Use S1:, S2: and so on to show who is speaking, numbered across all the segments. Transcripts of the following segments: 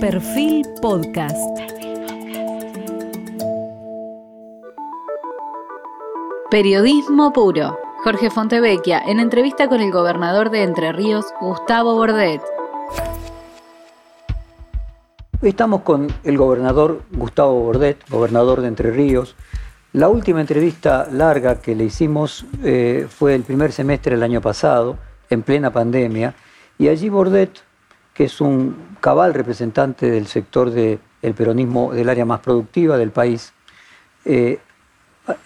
S1: Perfil Podcast. Periodismo puro. Jorge Fontevecchia en entrevista con el gobernador de Entre Ríos, Gustavo Bordet.
S2: Hoy estamos con el gobernador Gustavo Bordet, gobernador de Entre Ríos. La última entrevista larga que le hicimos eh, fue el primer semestre del año pasado, en plena pandemia, y allí Bordet que es un cabal representante del sector del peronismo del área más productiva del país, eh,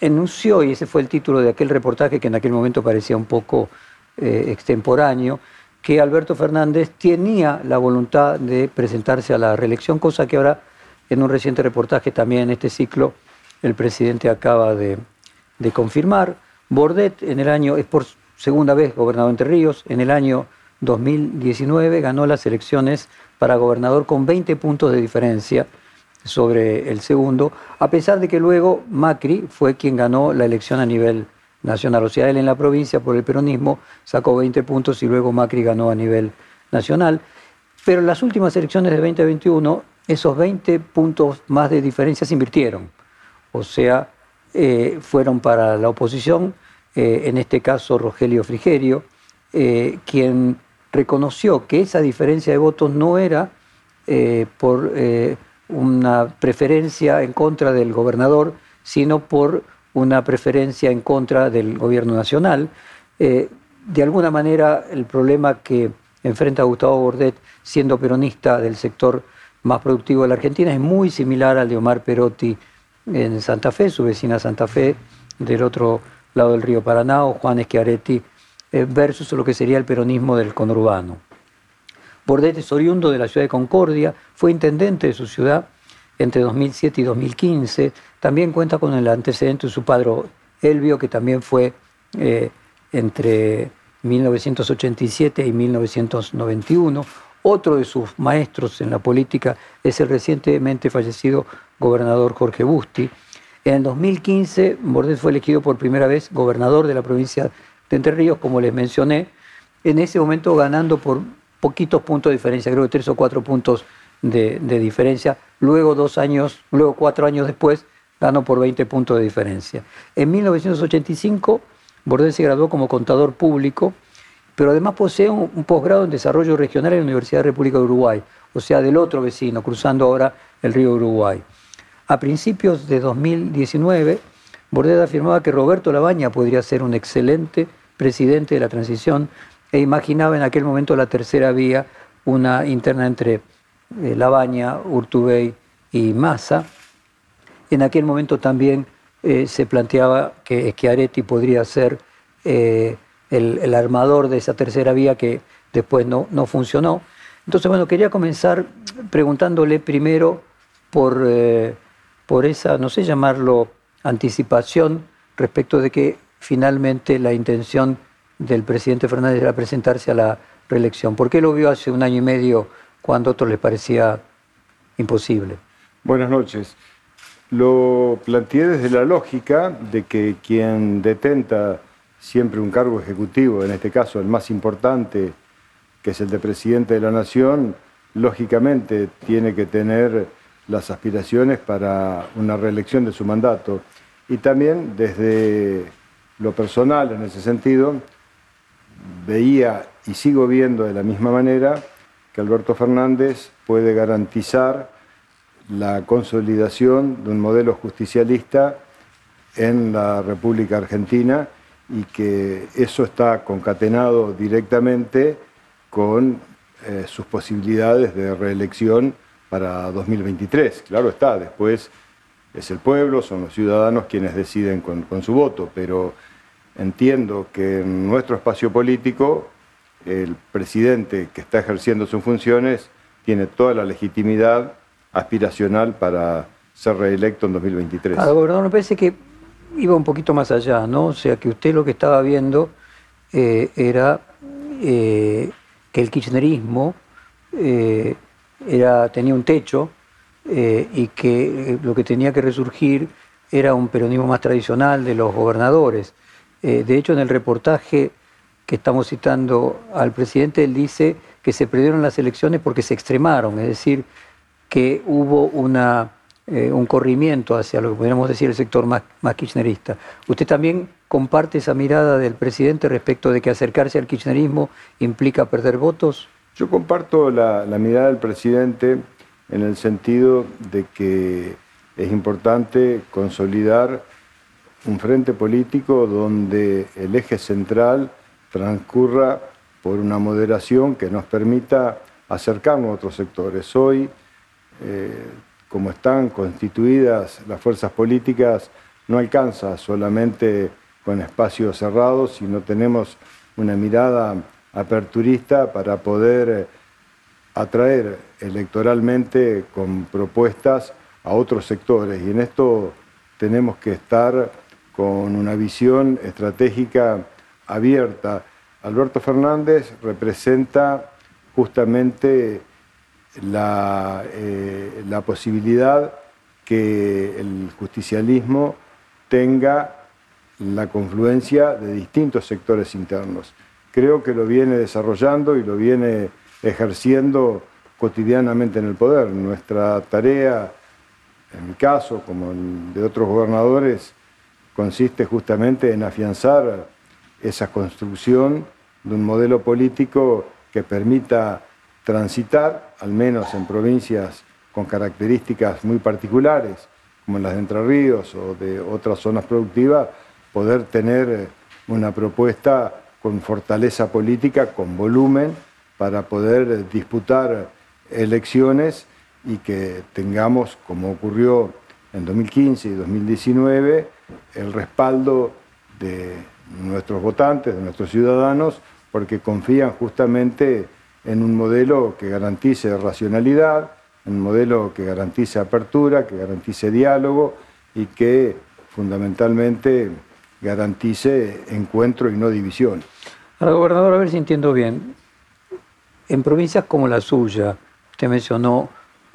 S2: enunció, y ese fue el título de aquel reportaje que en aquel momento parecía un poco eh, extemporáneo, que Alberto Fernández tenía la voluntad de presentarse a la reelección, cosa que ahora en un reciente reportaje también en este ciclo el presidente acaba de, confirmar. Bordet en el año, es por segunda vez gobernador Entre Ríos, en el año 2019 ganó las elecciones para gobernador con 20 puntos de diferencia sobre el segundo, a pesar de que luego Macri fue quien ganó la elección a nivel nacional. O sea, él en la provincia por el peronismo sacó 20 puntos y luego Macri ganó a nivel nacional. Pero en las últimas elecciones de 2021, esos 20 puntos más de diferencia se invirtieron. O sea, eh, fueron para la oposición, eh, en este caso Rogelio Frigerio, eh, quien reconoció que esa diferencia de votos no era eh, por eh, una preferencia en contra del gobernador, sino por una preferencia en contra del gobierno nacional. Eh, de alguna manera, el problema que enfrenta Gustavo Bordet, siendo peronista del sector más productivo de la Argentina, es muy similar al de Omar Perotti en Santa Fe, su vecina Santa Fe, del otro lado del río Paraná, o Juan Schiaretti versus lo que sería el peronismo del conurbano. Bordet es oriundo de la ciudad de Concordia, fue intendente de su ciudad entre 2007 y 2015, también cuenta con el antecedente de su padre Elvio, que también fue eh, entre 1987 y 1991. Otro de sus maestros en la política es el recientemente fallecido gobernador Jorge Busti. En 2015, Bordet fue elegido por primera vez gobernador de la provincia entre Ríos, como les mencioné, en ese momento ganando por poquitos puntos de diferencia, creo que tres o cuatro puntos de, diferencia. Luego, dos años, luego cuatro años después, ganó por 20 puntos de diferencia. En 1985, Bordet se graduó como contador público, pero además posee un, un posgrado en desarrollo regional en la Universidad de República de Uruguay, o sea, del otro vecino, cruzando ahora el río Uruguay. A principios de 2019, Bordet afirmaba que Roberto Labaña podría ser un excelente presidente de la transición e imaginaba en aquel momento la tercera vía, una interna entre eh, Labaña, Urtubey y Massa. En aquel momento también eh, se planteaba que Schiaretti podría ser eh, el, armador de esa tercera vía que después no, no funcionó. Entonces, bueno, quería comenzar preguntándole primero por, por esa, no sé llamarlo, anticipación respecto de que finalmente la intención del presidente Fernández era presentarse a la reelección. ¿Por qué lo vio hace un año y medio cuando a otros les parecía imposible?
S3: Buenas noches. Lo planteé desde la lógica de que quien detenta siempre un cargo ejecutivo, en este caso el más importante, que es el de presidente de la Nación, lógicamente tiene que tener las aspiraciones para una reelección de su mandato. Y también desde lo personal en ese sentido, veía y sigo viendo de la misma manera que Alberto Fernández puede garantizar la consolidación de un modelo justicialista en la República Argentina y que eso está concatenado directamente con eh, sus posibilidades de reelección para 2023. Claro está, después es el pueblo, son los ciudadanos quienes deciden con su voto, pero entiendo que en nuestro espacio político el presidente que está ejerciendo sus funciones tiene toda la legitimidad aspiracional para ser reelecto en 2023.
S2: Ah, gobernador, me parece que iba un poquito más allá, ¿no? O sea, que usted lo que estaba viendo eh, era eh, que el kirchnerismo eh, era, tenía un techo y que lo que tenía que resurgir era un peronismo más tradicional de los gobernadores. Eh, de hecho, en el reportaje que estamos citando al presidente, él dice que se perdieron las elecciones porque se extremaron, es decir, que hubo una, eh, un corrimiento hacia lo que podríamos decir el sector más, más kirchnerista. ¿Usted también comparte esa mirada del presidente respecto de que acercarse al kirchnerismo implica perder votos?
S3: Yo comparto la mirada del presidente en el sentido de que es importante consolidar un frente político donde el eje central transcurra por una moderación que nos permita acercarnos a otros sectores. Hoy, eh, como están constituidas las fuerzas políticas, no alcanza solamente con espacios cerrados, sino tenemos una mirada aperturista para poder eh, atraer electoralmente con propuestas a otros sectores. Y en esto tenemos que estar con una visión estratégica abierta. Alberto Fernández representa justamente la, eh, la posibilidad que el justicialismo tenga la confluencia de distintos sectores internos. Creo que lo viene desarrollando y lo viene ejerciendo cotidianamente en el poder. Nuestra tarea, en mi caso, como de otros gobernadores, consiste justamente en afianzar esa construcción de un modelo político que permita transitar, al menos en provincias con características muy particulares, como las de Entre Ríos o de otras zonas productivas, poder tener una propuesta con fortaleza política, con volumen, para poder disputar elecciones y que tengamos, como ocurrió en 2015 y 2019, el respaldo de nuestros votantes, de nuestros ciudadanos, porque confían justamente en un modelo que garantice racionalidad, un modelo que garantice apertura, que garantice diálogo y que fundamentalmente garantice encuentro y no división.
S2: Ahora, gobernador, a ver si entiendo bien. En provincias como la suya, usted mencionó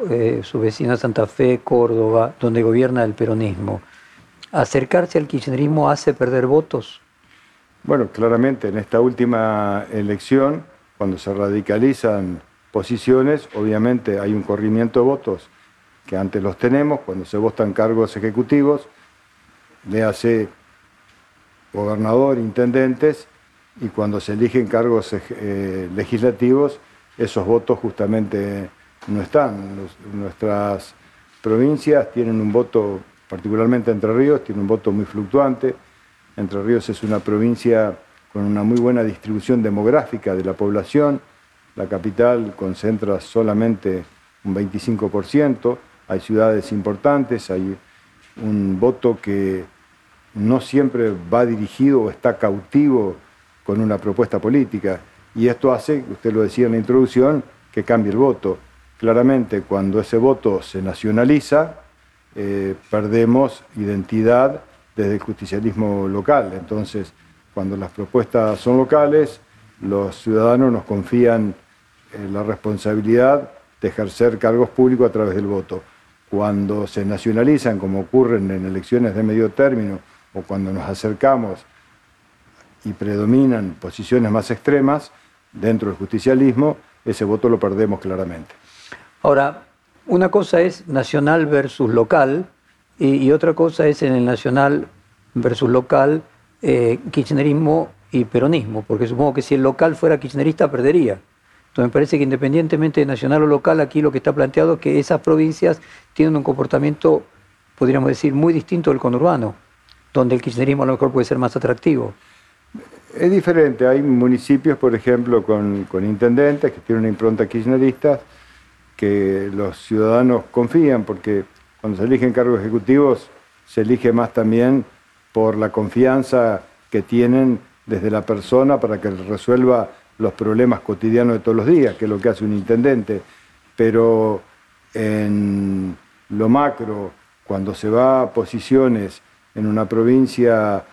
S2: eh, su vecina Santa Fe, Córdoba, donde gobierna el peronismo, ¿acercarse al kirchnerismo hace perder votos?
S3: Bueno, claramente en esta última elección, cuando se radicalizan posiciones, obviamente hay un corrimiento de votos que antes los tenemos, cuando se votan cargos ejecutivos, le hace gobernador, intendentes, y cuando se eligen cargos eh, legislativos, esos votos justamente no están. nuestras provincias tienen un voto, particularmente Entre Ríos, tiene un voto muy fluctuante. Entre Ríos es una provincia con una muy buena distribución demográfica de la población. La capital concentra solamente un 25%. Hay ciudades importantes, hay un voto que no siempre va dirigido o está cautivo con una propuesta política. Y esto hace, usted lo decía en la introducción, que cambie el voto. Claramente, cuando ese voto se nacionaliza, eh, perdemos identidad desde el justicialismo local. Entonces, cuando las propuestas son locales, los ciudadanos nos confían en la responsabilidad de ejercer cargos públicos a través del voto. Cuando se nacionalizan, como ocurren en elecciones de medio término, o cuando nos acercamos y predominan posiciones más extremas dentro del justicialismo, ese voto lo perdemos claramente.
S2: Ahora, una cosa es nacional versus local y, otra cosa es en el nacional versus local eh, kirchnerismo y peronismo, porque supongo que si el local fuera kirchnerista perdería. Entonces me parece que independientemente de nacional o local, aquí lo que está planteado es que esas provincias tienen un comportamiento, podríamos decir, muy distinto del conurbano, donde el kirchnerismo a lo mejor puede ser más atractivo.
S3: Es diferente, hay municipios, por ejemplo, con, intendentes que tienen una impronta kirchnerista, que los ciudadanos confían, porque cuando se eligen cargos ejecutivos se elige más también por la confianza que tienen desde la persona para que resuelva los problemas cotidianos de todos los días, que es lo que hace un intendente. Pero en lo macro, cuando se va a posiciones en una provincia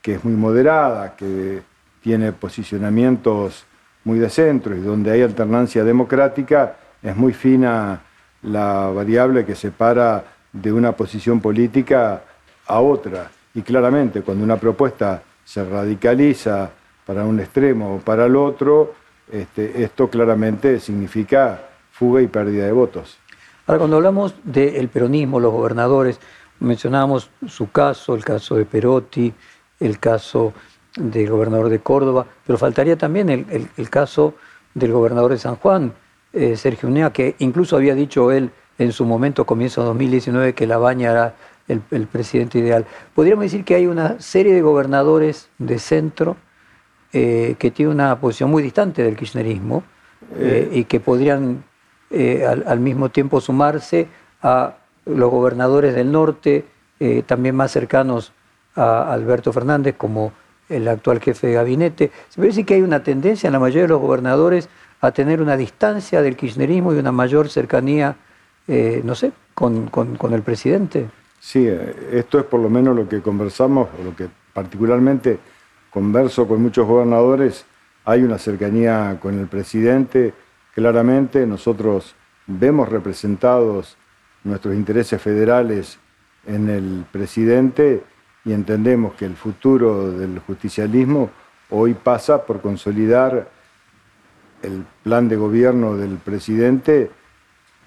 S3: que es muy moderada, que tiene posicionamientos muy de centro y donde hay alternancia democrática, es muy fina la variable que separa de una posición política a otra. Y claramente, cuando una propuesta se radicaliza para un extremo o para el otro, este, esto claramente significa fuga y pérdida de votos.
S2: Ahora, cuando hablamos del peronismo, los gobernadores, mencionábamos su caso, el caso de Perotti, el caso del gobernador de Córdoba, pero faltaría también el, caso del gobernador de San Juan, eh, Sergio Unea, que incluso había dicho él en su momento, comienzo de 2019, que La Baña era el, presidente ideal. Podríamos decir que hay una serie de gobernadores de centro eh, que tienen una posición muy distante del kirchnerismo eh, y que podrían al, mismo tiempo sumarse a los gobernadores del norte, también más cercanos a Alberto Fernández, como el actual jefe de gabinete. Se decir que hay una tendencia en la mayoría de los gobernadores a tener una distancia del kirchnerismo y una mayor cercanía, eh, no sé, con, el presidente.
S3: Sí, eh, esto es por lo menos lo que conversamos, lo que particularmente converso con muchos gobernadores. Hay una cercanía con el presidente, claramente nosotros vemos representados nuestros intereses federales en el presidente y entendemos que el futuro del justicialismo hoy pasa por consolidar el plan de gobierno del presidente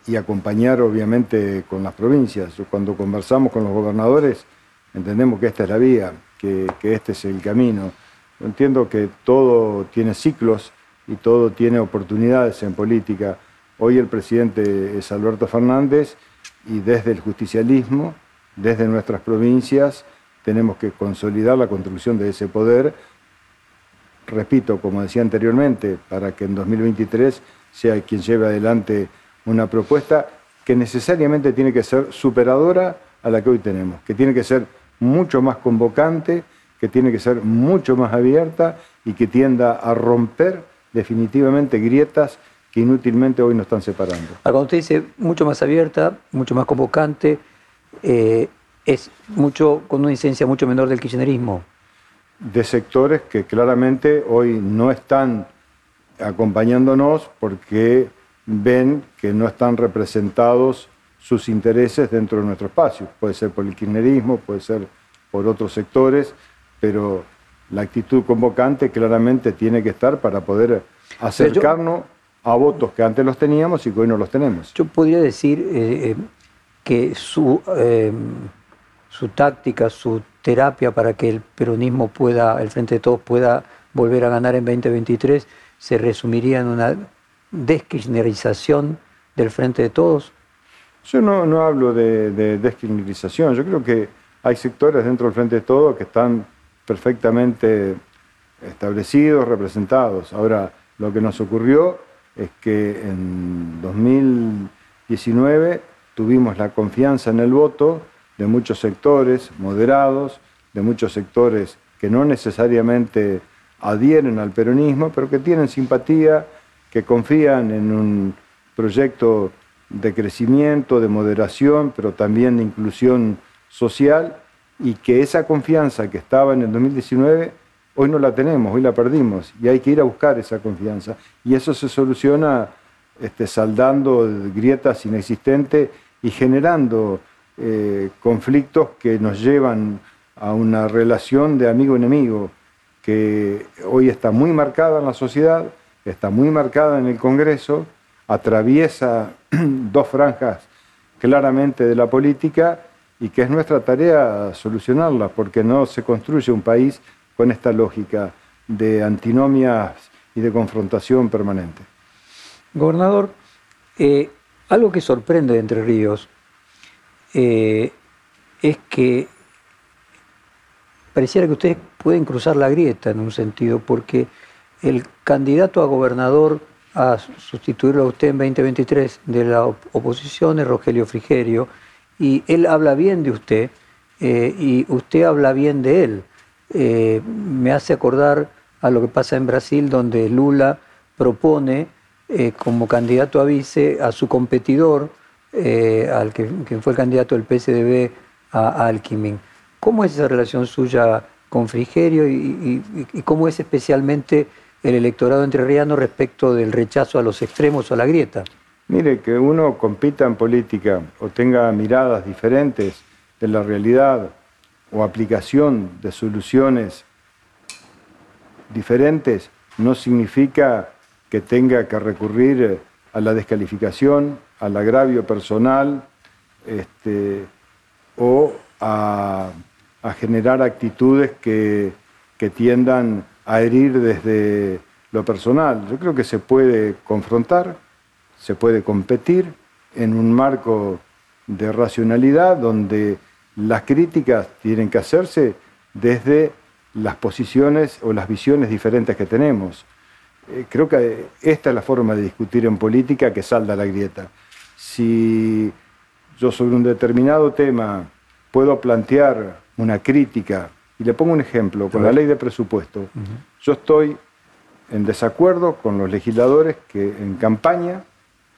S3: y acompañar obviamente con las provincias. Cuando conversamos con los gobernadores entendemos que esta es la vía, que, este es el camino. entiendo que todo tiene ciclos y todo tiene oportunidades en política. Hoy el presidente es Alberto Fernández y desde el justicialismo, desde nuestras provincias, tenemos que consolidar la construcción de ese poder, repito, como decía anteriormente, para que en 2023 sea quien lleve adelante una propuesta que necesariamente tiene que ser superadora a la que hoy tenemos, que tiene que ser mucho más convocante, que tiene que ser mucho más abierta y que tienda a romper definitivamente grietas que inútilmente hoy nos están separando.
S2: Cuando usted dice mucho más abierta, mucho más convocante, eh, es mucho, con una incidencia mucho menor del kirchnerismo.
S3: De sectores que claramente hoy no están acompañándonos porque ven que no están representados sus intereses dentro de nuestro espacio. Puede ser por el kirchnerismo, puede ser por otros sectores, pero la actitud convocante claramente tiene que estar para poder acercarnos a votos que antes los teníamos y que hoy no los tenemos.
S2: Yo podría decir eh, eh, que su eh, su táctica, su terapia para que el peronismo pueda, el Frente de Todos pueda volver a ganar en 2023, se resumiría en una deskirchnerización del Frente de Todos?
S3: Yo no, hablo de, de yo creo que hay sectores dentro del Frente de Todos que están perfectamente establecidos, representados. Ahora, lo que nos ocurrió es que en 2019 tuvimos la confianza en el voto de muchos sectores moderados, de muchos sectores que no necesariamente adhieren al peronismo, pero que tienen simpatía, que confían en un proyecto de crecimiento, de moderación, pero también de inclusión social, y que esa confianza que estaba en el 2019, hoy no la tenemos, hoy la perdimos, y hay que ir a buscar esa confianza. Y eso se soluciona este, saldando grietas inexistentes y generando eh, conflictos que nos llevan a una relación de amigo-enemigo que hoy está muy marcada en la sociedad, está muy marcada en el Congreso, atraviesa dos franjas claramente de la política y que es nuestra tarea solucionarla, porque no se construye un país con esta lógica de antinomias y de confrontación permanente.
S2: Gobernador, eh, algo que sorprende de Entre Ríos eh, es que pareciera que ustedes pueden cruzar la grieta en un sentido, porque el candidato a gobernador a sustituirlo a usted en 2023 de la oposición es Rogelio Frigerio, y él habla bien de usted eh, y usted habla bien de él. Eh, me hace acordar a lo que pasa en Brasil, donde Lula propone como candidato a vice a su competidor, eh, al que, fue el candidato del PSDB a, Alquimín. ¿Cómo es esa relación suya con Frigerio y, cómo es especialmente el electorado entrerriano respecto del rechazo a los extremos o a la grieta?
S3: Mire, que uno compita en política o tenga miradas diferentes de la realidad o aplicación de soluciones diferentes no significa que tenga que recurrir a la descalificación, al agravio personal este, o a, generar actitudes que, que tiendan a herir desde lo personal. Yo creo que se puede confrontar, se puede competir en un marco de racionalidad donde las críticas tienen que hacerse desde las posiciones o las visiones diferentes que tenemos. Eh, creo que esta es la forma de discutir en política que salda la grieta. Si yo sobre un determinado tema puedo plantear una crítica, y le pongo un ejemplo, con la ley de presupuesto, yo estoy en desacuerdo con los legisladores que en campaña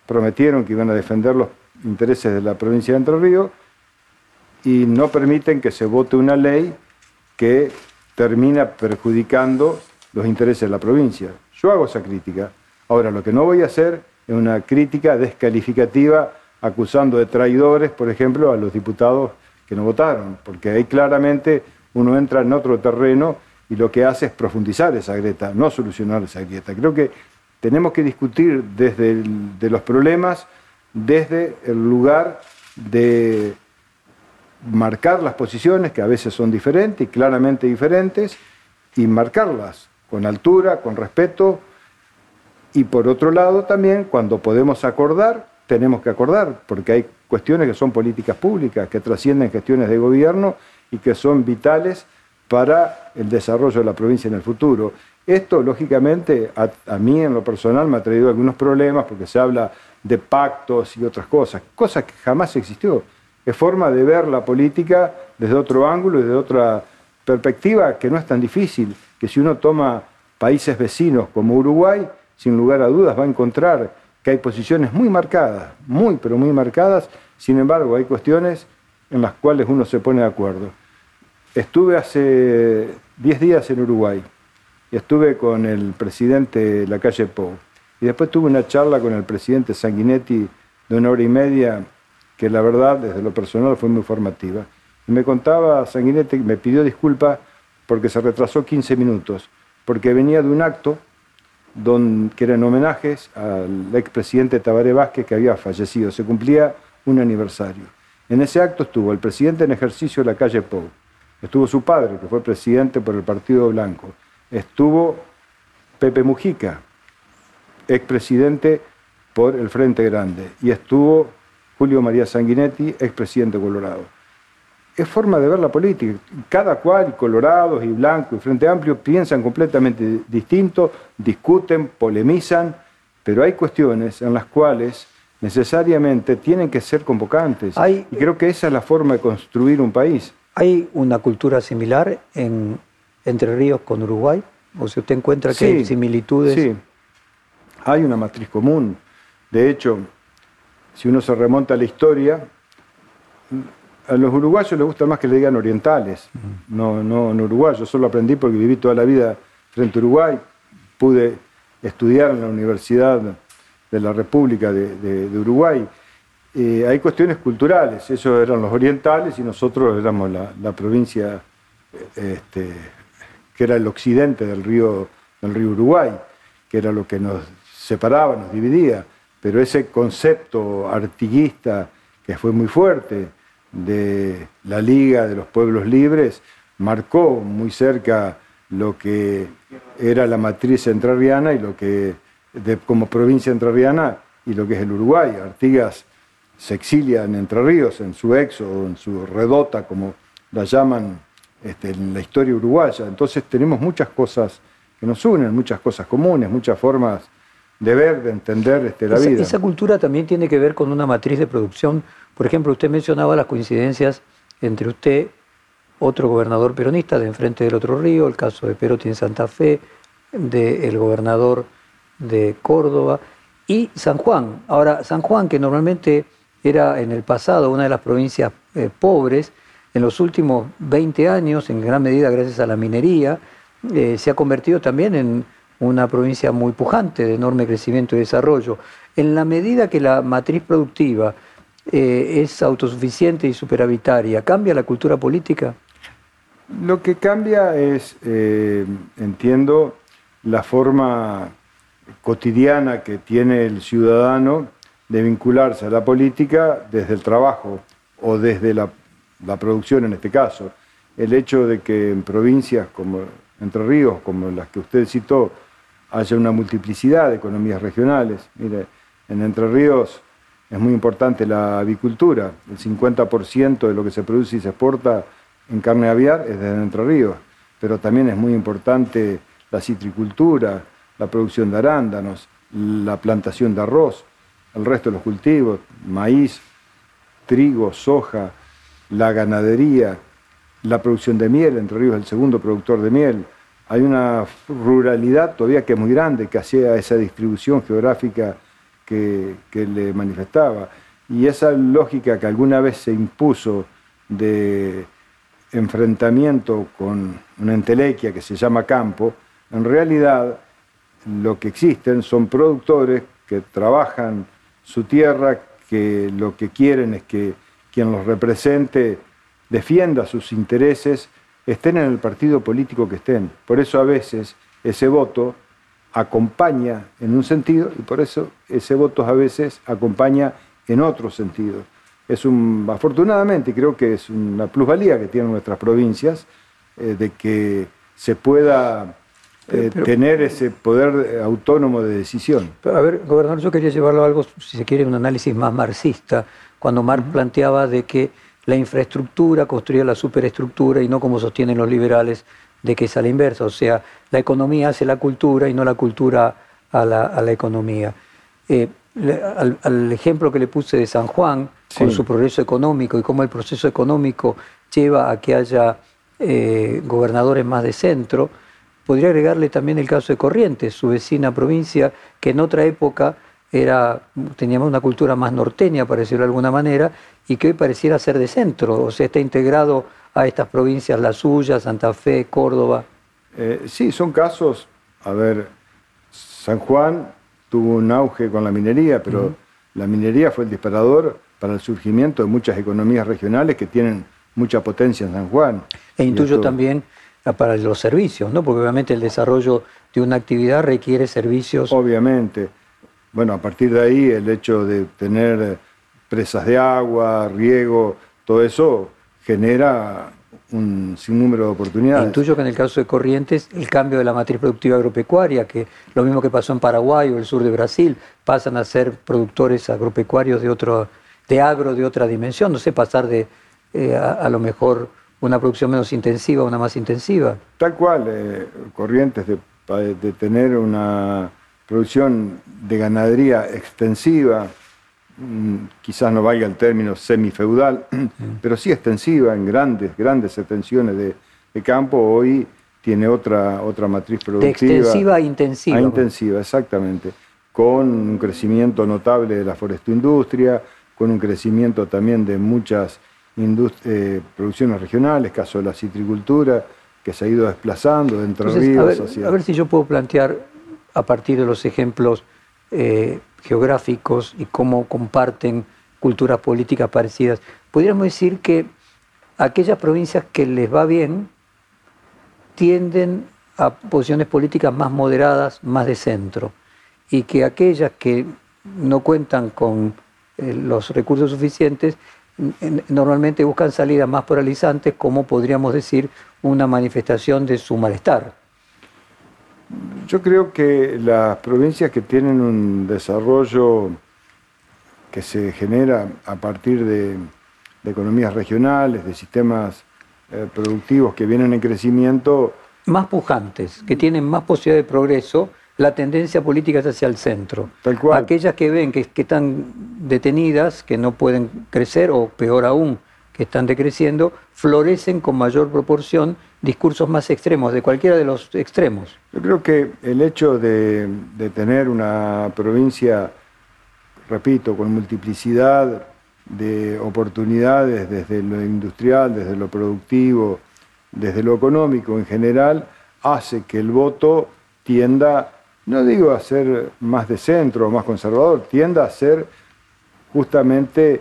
S3: prometieron que iban a defender los intereses de la provincia de Entre Ríos y no permiten que se vote una ley que termina perjudicando los intereses de la provincia. Yo hago esa crítica. Ahora, lo que no voy a hacer una crítica descalificativa acusando de traidores, por ejemplo, a los diputados que no votaron, porque ahí claramente uno entra en otro terreno y lo que hace es profundizar esa grieta, no solucionar esa grieta. Creo que tenemos que discutir desde de los problemas, desde el lugar de marcar las posiciones, que a veces son diferentes y claramente diferentes, y marcarlas con altura, con respeto, y por otro lado también, cuando podemos acordar, tenemos que acordar, porque hay cuestiones que son políticas públicas, que trascienden gestiones de gobierno y que son vitales para el desarrollo de la provincia en el futuro. Esto, lógicamente, a, mí en lo personal me ha traído algunos problemas porque se habla de pactos y otras cosas, cosas que jamás existió. Es forma de ver la política desde otro ángulo y desde otra perspectiva que no es tan difícil, que si uno toma países vecinos como Uruguay, sin lugar a dudas va a encontrar que hay posiciones muy marcadas, muy, pero muy marcadas, sin embargo hay cuestiones en las cuales uno se pone de acuerdo. Estuve hace 10 días en Uruguay y estuve con el presidente la calle Pou. Y después tuve una charla con el presidente Sanguinetti de una hora y media, que la verdad, desde lo personal, fue muy formativa. Y me contaba Sanguinetti, me pidió disculpas porque se retrasó 15 minutos, porque venía de un acto don, que eran homenajes al expresidente Tabaré Vázquez que había fallecido. Se cumplía un aniversario. En ese acto estuvo el presidente en ejercicio de la calle Pou, Estuvo su padre, que fue presidente por el Partido Blanco. Estuvo Pepe Mujica, expresidente por el Frente Grande. Y estuvo Julio María Sanguinetti, expresidente Colorado. Es forma de ver la política. Cada cual, colorados y blancos y Frente Amplio, piensan completamente distinto, discuten, polemizan, pero hay cuestiones en las cuales necesariamente tienen que ser convocantes. y creo que esa es la forma de construir un país.
S2: ¿Hay una cultura similar en Entre Ríos con Uruguay? ¿O si usted encuentra que hay similitudes?
S3: Sí, hay una matriz común. De hecho, si uno se remonta a la historia, a los uruguayos les gusta más que le digan orientales, no, no, no uruguayos. Yo solo aprendí porque viví toda la vida frente a Uruguay, pude estudiar en la Universidad de la República de Uruguay. Eh, hay cuestiones culturales, ellos eran los orientales y nosotros éramos la, provincia este, que era el occidente del río, del río Uruguay, que era lo que nos separaba, nos dividía. Pero ese concepto artiguista que fue muy fuerte de la Liga de los Pueblos Libres marcó muy cerca lo que era la matriz entrerriana y lo que como provincia entrerriana y lo que es el Uruguay. Artigas se exilia en Entre Ríos, en su éxodo, en su redota, como la llaman este, en la historia uruguaya. Entonces tenemos muchas cosas que nos unen, muchas cosas comunes, muchas formas de ver, de entender este, la vida.
S2: Esa cultura también tiene que ver con una matriz de producción. Por ejemplo, usted mencionaba las coincidencias entre usted, otro gobernador peronista de enfrente del otro río, el caso de Perotti en Santa Fe, del gobernador de Córdoba y San Juan. Ahora, San Juan, que normalmente era en el pasado una de las provincias eh, pobres, en los últimos 20 años, en gran medida gracias a la minería, eh, se ha convertido también en una provincia muy pujante, de enorme crecimiento y desarrollo. En la medida que la matriz productiva eh, es autosuficiente y superavitaria, ¿cambia la cultura política?
S3: Lo que cambia es, entiendo, la forma cotidiana que tiene el ciudadano de vincularse a la política desde el trabajo o desde la, producción en este caso. El hecho de que en provincias como Entre Ríos, como las que usted citó, haya una multiplicidad de economías regionales. Mire, en Entre Ríos es muy importante la avicultura. El 50% de lo que se produce y se exporta en carne aviar es desde Entre Ríos. Pero también es muy importante la citricultura, la producción de arándanos, la plantación de arroz, el resto de los cultivos, maíz, trigo, soja, la ganadería, la producción de miel, Entre Ríos es el segundo productor de miel. Hay una ruralidad todavía que es muy grande, que hacía esa distribución geográfica que, que le manifestaba. Y esa lógica que alguna vez se impuso de enfrentamiento con una entelequia que se llama campo, en realidad lo que existen son productores que trabajan su tierra, que lo que quieren es que quien los represente defienda sus intereses, estén en el partido político que estén. Por eso a veces ese voto acompaña en un sentido y por eso ese voto a veces acompaña en otro sentido. Es un, afortunadamente creo que es una plusvalía que tienen nuestras provincias eh, de que se pueda eh, tener ese poder autónomo de decisión.
S2: a ver, gobernador, yo quería llevarlo a algo, si se quiere, un análisis más marxista, cuando Marx planteaba de que la infraestructura construía la superestructura y no como sostienen los liberales, de que es a la inversa, o sea, la economía hace la cultura y no la cultura a la, economía. Eh, al, ejemplo que le puse de San Juan, con su progreso económico y cómo el proceso económico lleva a que haya eh, gobernadores más de centro, Podría agregarle también el caso de Corrientes, su vecina provincia, que en otra época era, teníamos una cultura más norteña, para decirlo de alguna manera, y que hoy pareciera ser de centro, o sea, está integrado a estas provincias, la suya, Santa Fe, Córdoba.
S3: Eh, sí, son casos, a ver, San Juan tuvo un auge con la minería, pero la minería fue el disparador para el surgimiento de muchas economías regionales que tienen mucha potencia en San Juan.
S2: E intuyo también para los servicios, ¿no? Porque obviamente el desarrollo de una actividad requiere servicios.
S3: Obviamente. Bueno, a partir de ahí el hecho de tener presas de agua, riego, todo eso genera un sinnúmero de oportunidades.
S2: Intuyo que en el caso de Corrientes el cambio de la matriz productiva agropecuaria, que lo mismo que pasó en Paraguay o el sur de Brasil, pasan a ser productores agropecuarios de otro, de agro de otra dimensión, no sé, pasar de eh, a, lo mejor una producción menos intensiva, una más intensiva.
S3: Tal cual, eh, Corrientes de, tener una producción de ganadería extensiva, mm, quizás no vaya el término semifeudal, pero sí extensiva en grandes, grandes extensiones de, campo, hoy tiene otra, otra matriz productiva. De
S2: extensiva a intensiva. A
S3: intensiva, exactamente. Con un crecimiento notable de la forestoindustria, con un crecimiento también de muchas eh, producciones regionales, caso de la citricultura, que se ha ido desplazando de Entre Ríos
S2: a ver, a ver si yo puedo plantear, a partir de los ejemplos eh, geográficos y cómo comparten culturas políticas parecidas, podríamos decir que aquellas provincias que les va bien tienden a posiciones políticas más moderadas, más de centro, y que aquellas que no cuentan con eh, los recursos suficientes normalmente buscan salidas más polarizantes como podríamos decir una manifestación de su malestar.
S3: Yo creo que las provincias que tienen un desarrollo que se genera a partir de, economías regionales, de sistemas eh, productivos que vienen en crecimiento.
S2: Más pujantes, que tienen más posibilidad de progreso, la tendencia política es hacia el centro. Aquellas que ven que, están detenidas, que no pueden crecer, o peor aún, que están decreciendo, florecen con mayor proporción discursos más extremos, de cualquiera de los extremos.
S3: Yo creo que el hecho de, tener una provincia, repito, con multiplicidad de oportunidades desde lo industrial, desde lo productivo, desde lo económico en general, hace que el voto tienda no digo a ser más de centro o más conservador, tienda a ser justamente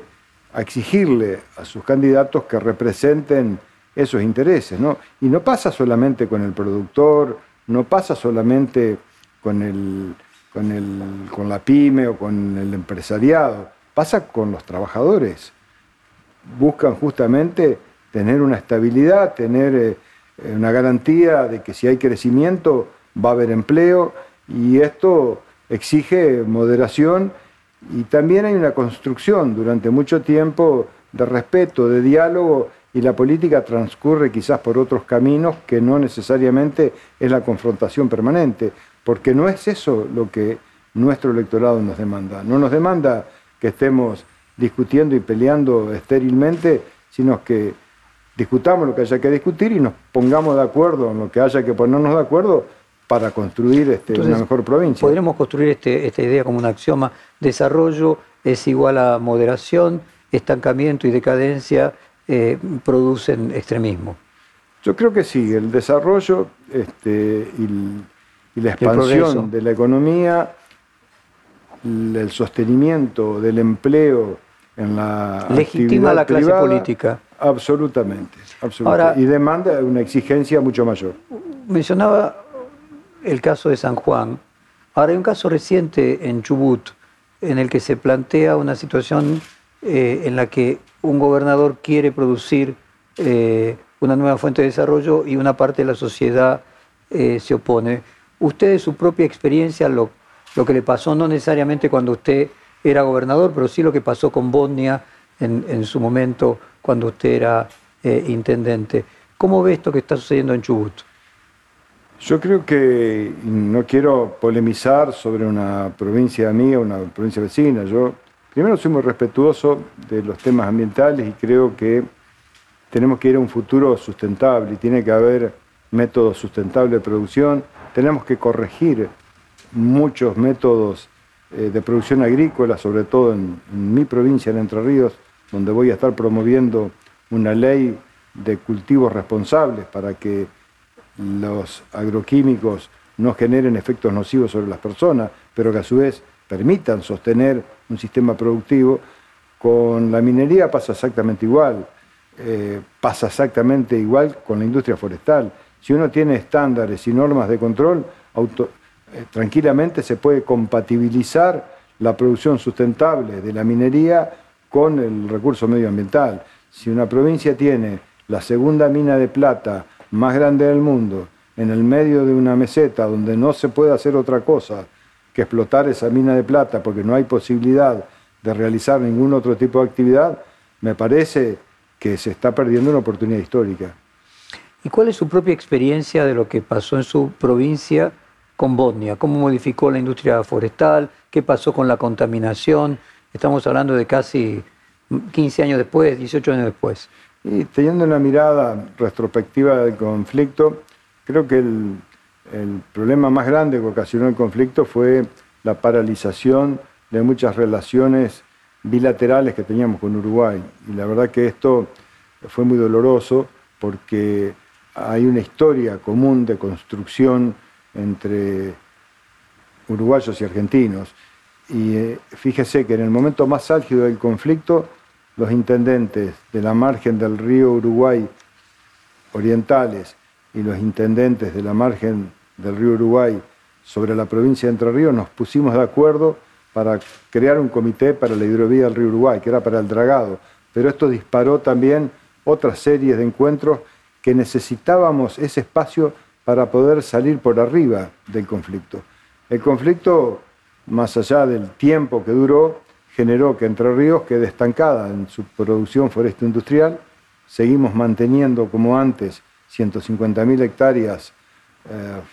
S3: a exigirle a sus candidatos que representen esos intereses. ¿no? Y no pasa solamente con el productor, no pasa solamente con el, con, el, con la pyme o con el empresariado, pasa con los trabajadores. Buscan justamente tener una estabilidad, tener eh, una garantía de que si hay crecimiento va a haber empleo y esto exige moderación y también hay una construcción durante mucho tiempo de respeto, de diálogo y la política transcurre quizás por otros caminos que no necesariamente es la confrontación permanente, porque no es eso lo que nuestro electorado nos demanda. No nos demanda que estemos discutiendo y peleando estérilmente, sino que discutamos lo que haya que discutir y nos pongamos de acuerdo en lo que haya que ponernos de acuerdo para construir este, una mejor provincia.
S2: Podríamos construir este, esta idea como un axioma. Desarrollo es igual a moderación, estancamiento y decadencia eh, producen extremismo.
S3: Yo creo que sí, el desarrollo este, y, la expansión de la economía, el sostenimiento del empleo en la
S2: legitima la clase política.
S3: Absolutamente, absolutamente. y demanda una exigencia mucho mayor.
S2: Mencionaba el caso de San Juan. Ahora hay un caso reciente en Chubut en el que se plantea una situación eh, en la que un gobernador quiere producir eh, una nueva fuente de desarrollo y una parte de la sociedad eh, se opone. Usted de su propia experiencia, lo, que le pasó no necesariamente cuando usted era gobernador, pero sí lo que pasó con Bosnia en, su momento cuando usted era intendente. ¿Cómo ve esto que está sucediendo en Chubut?
S3: Yo creo que no quiero polemizar sobre una provincia mía, una provincia vecina. Yo primero soy muy respetuoso de los temas ambientales y creo que tenemos que ir a un futuro sustentable y tiene que haber métodos sustentables de producción. Tenemos que corregir muchos métodos eh, de producción agrícola, sobre todo en, en mi provincia, en Entre Ríos, donde voy a estar promoviendo una ley de cultivos responsables para que los agroquímicos no generen efectos nocivos sobre las personas, pero que a su vez permitan sostener un sistema productivo, con la minería pasa exactamente igual, eh, pasa exactamente igual con la industria forestal. Si uno tiene estándares y normas de control, eh, tranquilamente se puede compatibilizar la producción sustentable de la minería con el recurso medioambiental. Si una provincia tiene la segunda mina de plata más grande del mundo, en el medio de una meseta donde no se puede hacer otra cosa que explotar esa mina de plata porque no hay posibilidad de realizar ningún otro tipo de actividad, me parece que se está perdiendo una oportunidad histórica.
S2: ¿Y cuál es su propia experiencia de lo que pasó en su provincia con Bosnia? ¿Cómo modificó la industria forestal? ¿Qué pasó con la contaminación? Estamos hablando de casi 15 años después, 18 años después.
S3: Y teniendo una mirada retrospectiva del conflicto, creo que el, problema más grande que ocasionó el conflicto fue la paralización de muchas relaciones bilaterales que teníamos con Uruguay. Y la verdad que esto fue muy doloroso porque hay una historia común de construcción entre uruguayos y argentinos. Y eh, fíjese que en el momento más álgido del conflicto los intendentes de la margen del río Uruguay orientales y los intendentes de la margen del río Uruguay sobre la provincia de Entre Ríos nos pusimos de acuerdo para crear un comité para la hidrovía del río Uruguay, que era para el dragado. Pero esto disparó también otras series de encuentros que necesitábamos ese espacio para poder salir por arriba del conflicto. El conflicto, más allá del tiempo que duró, generó que Entre Ríos quede estancada en su producción forestal industrial. Seguimos manteniendo como antes 150.000 hectáreas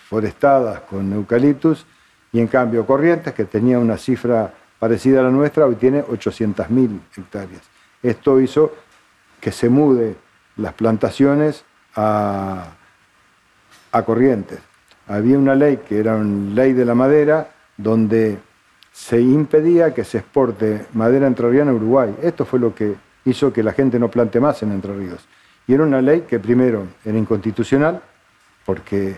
S3: forestadas con eucaliptus y en cambio Corrientes, que tenía una cifra parecida a la nuestra, hoy tiene 800.000 hectáreas. Esto hizo que se mude las plantaciones a, a Corrientes. Había una ley que era una ley de la madera donde se impedía que se exporte madera entrerriana a Uruguay. Esto fue lo que hizo que la gente no plante más en Entre Ríos. Y era una ley que primero era inconstitucional, porque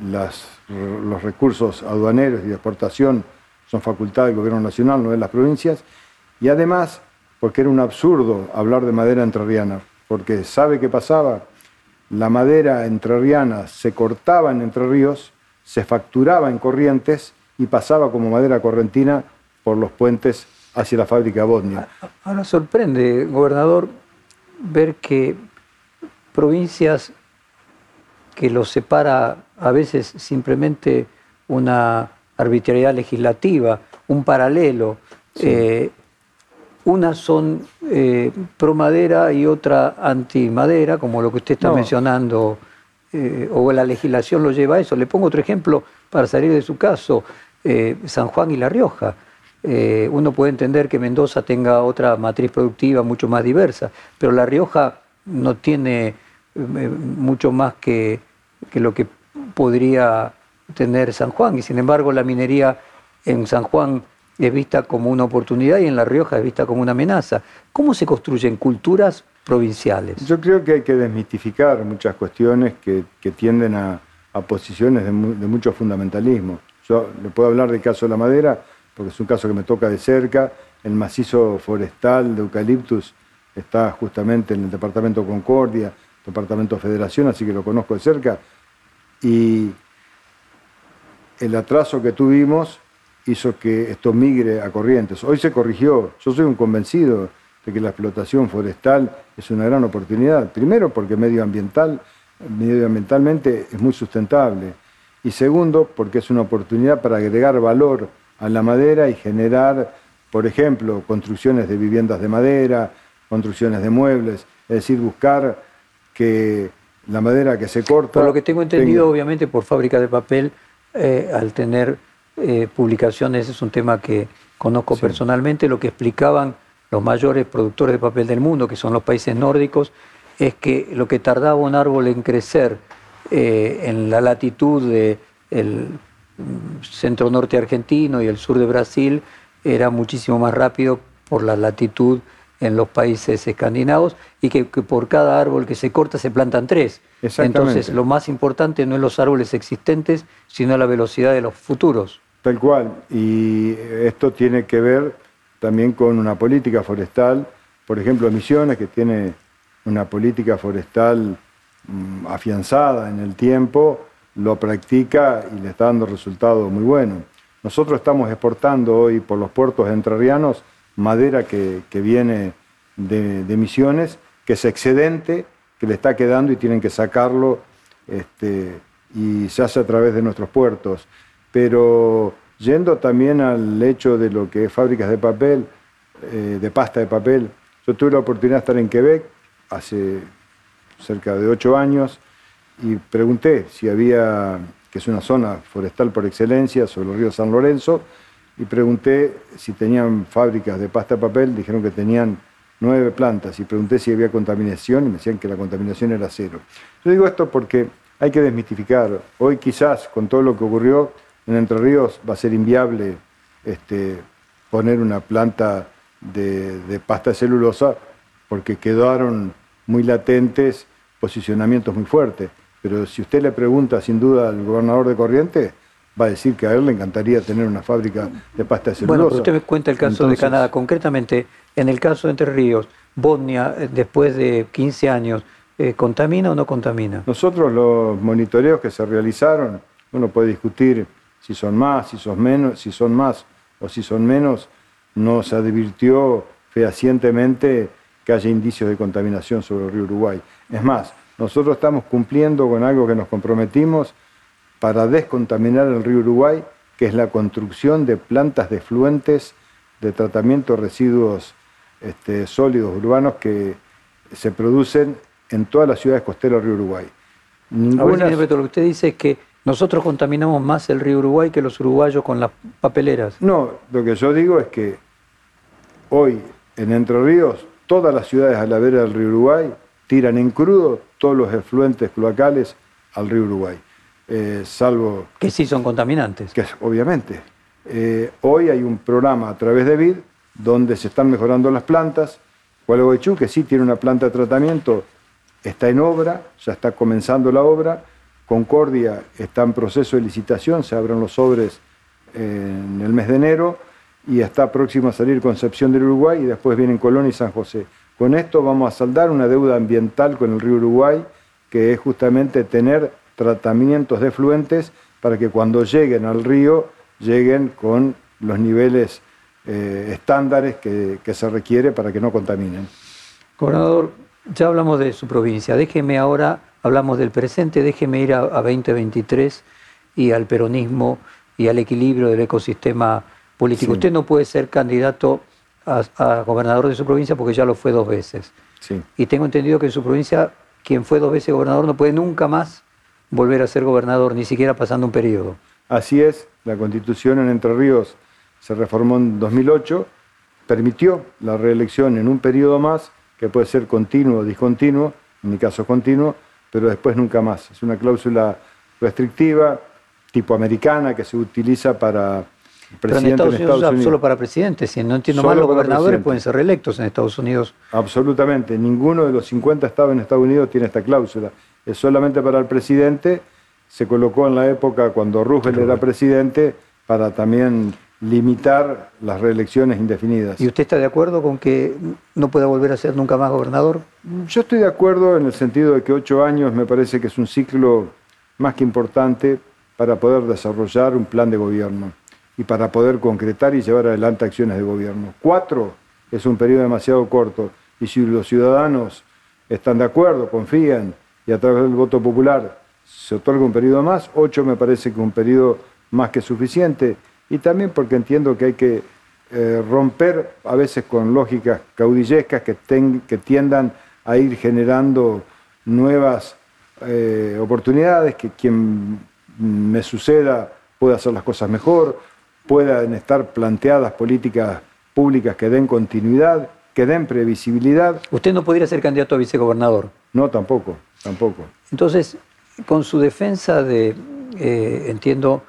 S3: los recursos aduaneros y de exportación son facultad del gobierno nacional, no de las provincias, y además porque era un absurdo hablar de madera entrerriana, porque ¿sabe qué pasaba? La madera entrerriana se cortaba en Entre Ríos, se facturaba en Corrientes y pasaba como madera correntina por los puentes hacia la fábrica Bosnia.
S2: Ahora sorprende, gobernador, ver que provincias que los separa a veces simplemente una arbitrariedad legislativa, un paralelo, eh, unas son eh, pro madera y otra anti madera, como lo que usted está mencionando, eh, o la legislación lo lleva a eso. Le pongo otro ejemplo para salir de su caso, eh, San Juan y La Rioja. uno puede entender que Mendoza tenga otra matriz productiva mucho más diversa, pero La Rioja no tiene mucho más que, que lo que podría tener San Juan, y sin embargo la minería en San Juan es vista como una oportunidad y en La Rioja es vista como una amenaza. ¿Cómo se construyen culturas provinciales?
S3: Yo creo que hay que desmitificar muchas cuestiones que, tienden a, posiciones de, mucho fundamentalismo. Yo le puedo hablar del caso de la madera, porque es un caso que me toca de cerca. El macizo forestal de eucaliptus está justamente en el departamento Concordia, departamento Federación, así que lo conozco de cerca. Y el atraso que tuvimos hizo que esto migre a corrientes. Hoy se corrigió. Yo soy un convencido de que la explotación forestal es una gran oportunidad. Primero porque medioambiental, medioambientalmente es muy sustentable. Y segundo porque es una oportunidad para agregar valor a la madera y generar, por ejemplo, construcciones de viviendas de madera, construcciones de muebles. Es decir, buscar que la madera que se corta...
S2: Por lo que tengo entendido, obviamente, por fábrica de papel, eh, al tener eh, publicaciones, es un tema que conozco personalmente, lo que explicaban los mayores productores de papel del mundo, que son los países nórdicos, es que lo que tardaba un árbol en crecer eh, en la latitud del centro norte argentino y el sur de Brasil era muchísimo más rápido por la latitud en los países escandinavos y que, por cada árbol que se corta se plantan tres. Entonces lo más importante no es los árboles existentes, sino la velocidad de los futuros.
S3: Tal cual. Y esto tiene que ver también con una política forestal. Por ejemplo, Misiones, que tiene una política forestal mm, afianzada en el tiempo, lo practica y le está dando resultados muy buenos. Nosotros estamos exportando hoy por los puertos entrerrianos madera que, viene de, Misiones, que es excedente, que le está quedando y tienen que sacarlo este, y se hace a través de nuestros puertos. Pero yendo también al hecho de lo que es fábricas de papel, eh, de pasta de papel, yo tuve la oportunidad de estar en Quebec hace cerca de ocho años y pregunté si había, que es una zona forestal por excelencia, sobre el río San Lorenzo, y pregunté si tenían fábricas de pasta de papel, dijeron que tenían nueve plantas, y pregunté si había contaminación y me decían que la contaminación era cero. Yo digo esto porque hay que desmitificar. Hoy quizás, con todo lo que ocurrió, en Entre Ríos va a ser inviable este, poner una planta de, pasta de celulosa porque quedaron muy latentes posicionamientos muy fuertes. Pero si usted le pregunta sin duda al gobernador de Corrientes, va a decir que a él le encantaría tener una fábrica de pasta de celulosa.
S2: Bueno, usted me cuenta el caso de Canadá. Concretamente, en el caso de Entre Ríos, Bosnia, eh, después de 15 años, eh, ¿contamina o no contamina?
S3: Nosotros los monitoreos que se realizaron, uno puede discutir si son más, si son menos, si son más o si son menos, no se advirtió fehacientemente que haya indicios de contaminación sobre el río Uruguay. Es más, nosotros estamos cumpliendo con algo que nos comprometimos para descontaminar el río Uruguay, que es la construcción de plantas de fluentes de tratamiento de residuos este, sólidos urbanos que se producen en todas las ciudades costeras del río Uruguay.
S2: Ninguna... lo que usted dice es que nosotros contaminamos más el río Uruguay que los uruguayos con las papeleras.
S3: No, lo que yo digo es que hoy en Entre Ríos, todas las ciudades a la vera del río Uruguay tiran en crudo todos los efluentes cloacales al río Uruguay, eh, salvo...
S2: Que sí son contaminantes.
S3: Que obviamente. Eh, hoy hay un programa a través de VID donde se están mejorando las plantas. Gualeguaychú, que sí tiene una planta de tratamiento, está en obra, ya está comenzando la obra Concordia está en proceso de licitación, se abren los sobres en el mes de enero y está próximo a salir Concepción del Uruguay y después vienen Colón y San José. Con esto vamos a saldar una deuda ambiental con el río Uruguay, que es justamente tener tratamientos de fluentes para que cuando lleguen al río lleguen con los niveles eh, estándares que, se requiere para que no contaminen.
S2: Gobernador, ya hablamos de su provincia, déjeme ahora, hablamos del presente, déjeme ir a, 2023 y al peronismo y al equilibrio del ecosistema político. Usted no puede ser candidato a, gobernador de su provincia porque ya lo fue dos veces. Y tengo entendido que en su provincia, quien fue dos veces gobernador no puede nunca más volver a ser gobernador, ni siquiera pasando un periodo.
S3: Así es, la constitución en Entre Ríos se reformó en 2008, permitió la reelección en un periodo más, que puede ser continuo o discontinuo, en mi caso continuo, pero después nunca más. Es una cláusula restrictiva, tipo americana, que se utiliza para
S2: pero en Estados, Unidos, solo para presidentes, si no entiendo mal, los gobernadores pueden ser reelectos en Estados Unidos.
S3: Absolutamente, ninguno de los 50 estados en Estados Unidos tiene esta cláusula. Es solamente para el presidente, se colocó en la época cuando Roosevelt era presidente para también limitar las reelecciones indefinidas.
S2: ¿Y usted está de acuerdo con que no pueda volver a ser nunca más gobernador?
S3: Yo estoy de acuerdo en el sentido de que ocho años me parece que es un ciclo más que importante para poder desarrollar un plan de gobierno y para poder concretar y llevar adelante acciones de gobierno. Cuatro es un periodo demasiado corto y si los ciudadanos están de acuerdo, confían y a través del voto popular se otorga un periodo más, ocho me parece que un periodo más que suficiente y también porque entiendo que hay que eh, romper a veces con lógicas caudillescas que, que tiendan a ir generando nuevas eh, oportunidades, que quien me suceda pueda hacer las cosas mejor, puedan estar planteadas políticas públicas que den continuidad, que den previsibilidad.
S2: ¿Usted no podría ser candidato a vicegobernador?
S3: No, tampoco, tampoco.
S2: Entonces, con su defensa de, eh, entiendo,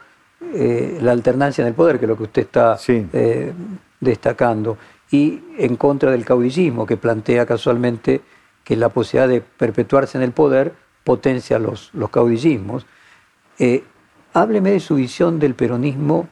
S2: eh, la alternancia en el poder, que es lo que usted está eh, destacando, y en contra del caudillismo, que plantea casualmente que la posibilidad de perpetuarse en el poder potencia los, los caudillismos. hábleme de su visión del peronismo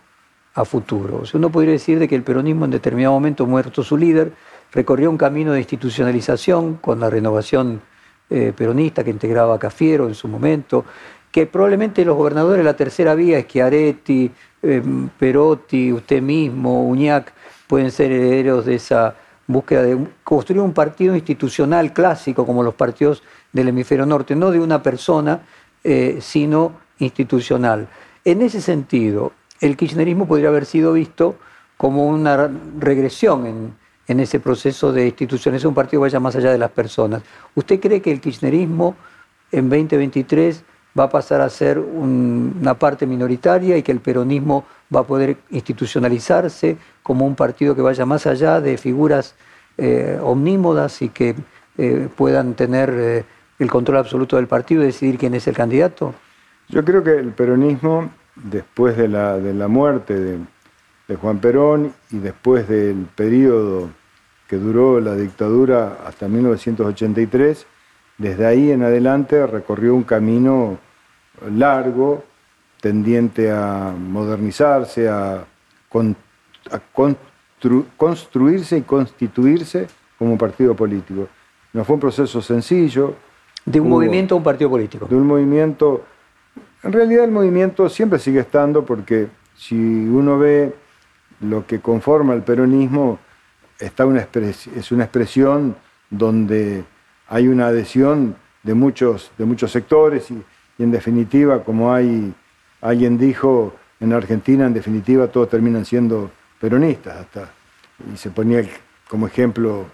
S2: a futuro. uno podría decir de que el peronismo en determinado momento, muerto su líder, recorrió un camino de institucionalización con la renovación eh, peronista que integraba a Cafiero en su momento, que probablemente los gobernadores de la tercera vía, Schiaretti, eh, Perotti, usted mismo, Uñac, pueden ser herederos de esa búsqueda de construir un partido institucional clásico como los partidos del hemisferio norte, no de una persona, eh, sino institucional. En ese sentido, el kirchnerismo podría haber sido visto como una regresión en, ese proceso de instituciones, un partido vaya más allá de las personas. ¿Usted cree que el kirchnerismo en 2023 va a pasar a ser una parte minoritaria y que el peronismo va a poder institucionalizarse como un partido que vaya más allá de figuras eh, omnímodas y que eh, puedan tener eh, el control absoluto del partido y decidir quién es el candidato?
S3: Yo creo que el peronismo después de la, de la muerte de, Juan Perón y después del periodo que duró la dictadura hasta 1983, desde ahí en adelante recorrió un camino largo, tendiente a modernizarse, a, construirse y constituirse como partido político. No fue un proceso sencillo.
S2: De un movimiento a un partido político.
S3: De un movimiento en realidad el movimiento siempre sigue estando porque si uno ve lo que conforma el peronismo, está una es una expresión donde hay una adhesión de muchos, de muchos sectores y, en definitiva, como hay, alguien dijo, en Argentina en definitiva todos terminan siendo peronistas. Hasta, y se ponía como ejemplo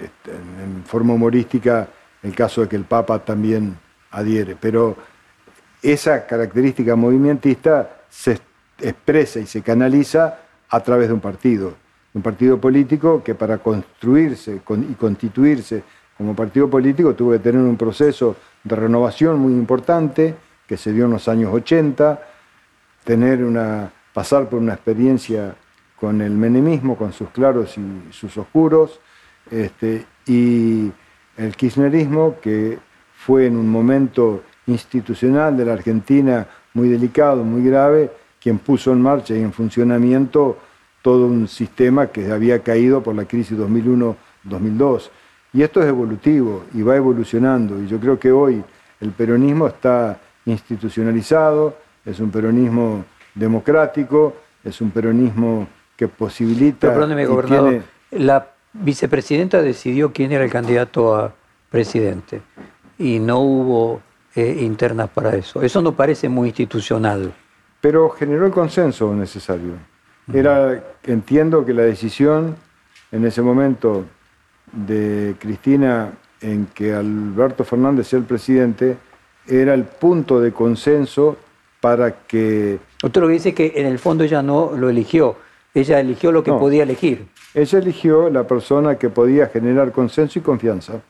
S3: este, en forma humorística el caso de que el Papa también adhiere. Pero esa característica movimentista se expresa y se canaliza a través de un partido, un partido político que para construirse y constituirse como partido político tuvo que tener un proceso de renovación muy importante que se dio en los años 80, tener una, pasar por una experiencia con el menemismo, con sus claros y sus oscuros, este, y el kirchnerismo que fue en un momento institucional de la Argentina muy delicado, muy grave, quien puso en marcha y en funcionamiento todo un sistema que había caído por la crisis 2001-2002. Y esto es evolutivo y va evolucionando. Y yo creo que hoy el peronismo está institucionalizado, es un peronismo democrático, es un peronismo que posibilita...
S2: perdóneme, gobernador, la vicepresidenta decidió quién era el candidato a presidente y no hubo eh, internas para eso. Eso no parece muy institucional.
S3: Pero generó el consenso necesario. Era, entiendo que la decisión en ese momento de Cristina en que Alberto Fernández sea el presidente era el punto de consenso para que...
S2: Usted lo que dice es que en el fondo ella no lo eligió, ella eligió lo que podía elegir.
S3: Ella eligió la persona que podía generar consenso y confianza.